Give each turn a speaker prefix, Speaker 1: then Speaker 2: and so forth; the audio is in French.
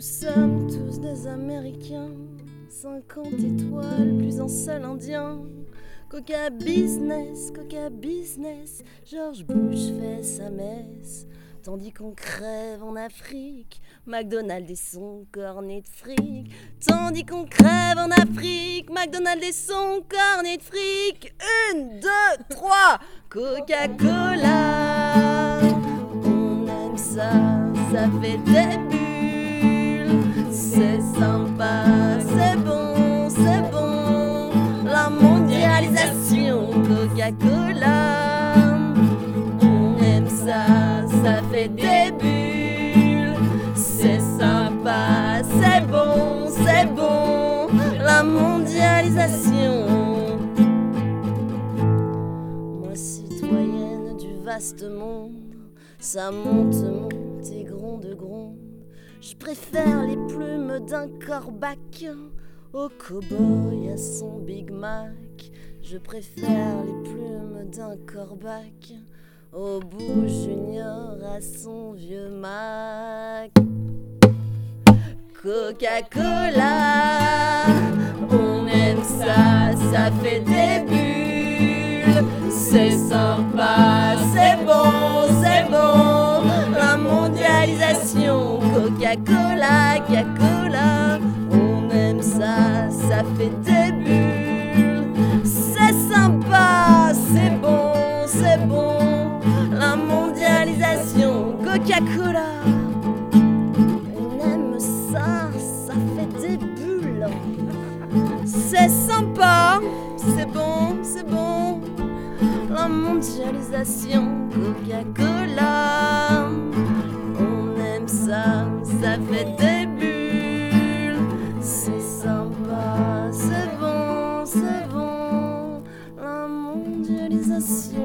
Speaker 1: Nous sommes tous des Américains, 50 étoiles, plus un seul Indien. Coca business, coca business, George Bush fait sa messe. Tandis qu'on crève en Afrique, McDonald's et son cornet de fric. Tandis qu'on crève en Afrique, McDonald's et son cornet de fric. Une, deux, trois, Coca-Cola. On aime ça, ça fait des. C'est sympa, c'est bon, c'est bon. La mondialisation, Coca-Cola. On aime ça, ça fait des bulles. C'est sympa, c'est bon, c'est bon. La mondialisation. Moi, citoyenne du vaste monde, ça monte, monte et gronde, gronde. Je préfère les plumes d'un corbac au cow-boy à son Big Mac. Je préfère les plumes d'un corbac au bout junior à son vieux Mac. Coca-Cola, on aime ça, ça fait des bulles. C'est sympa, Coca-Cola, Coca-Cola, on aime ça, ça fait des bulles. C'est sympa, c'est bon, c'est bon. La mondialisation, Coca-Cola. On aime ça, ça fait des bulles. C'est sympa, c'est bon, c'est bon. La mondialisation, Coca-Cola. Ça, fait des bulles. C'est sympa, c'est bon, c'est bon. La mondialisation.